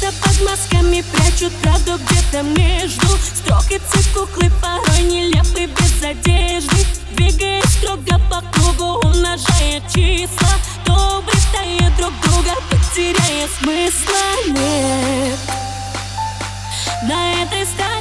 Прячутся под масками, прячут правду где-то между. Строкицы куклы порой нелепы без одежды. Двигаясь строго по кругу, умножая числа. То обретая друг друга, потеряя смысла. Нет. На этой стороне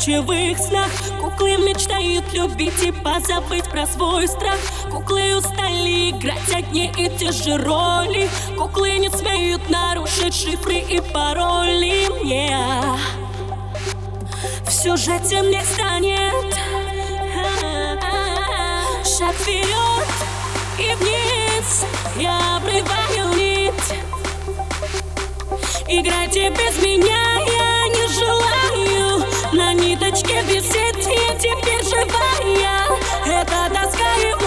гутоперчивых снах. Куклы мечтают любить и позабыть про свой страх. Куклы устали играть одни и те же роли. Куклы не смеют нарушить шифры и пароли. Yeah. В сюжете мне станет Шаг вперед и вниз. Я обрываю нить. Играйте без меня, веревочке висит и теперь живая. Это доска и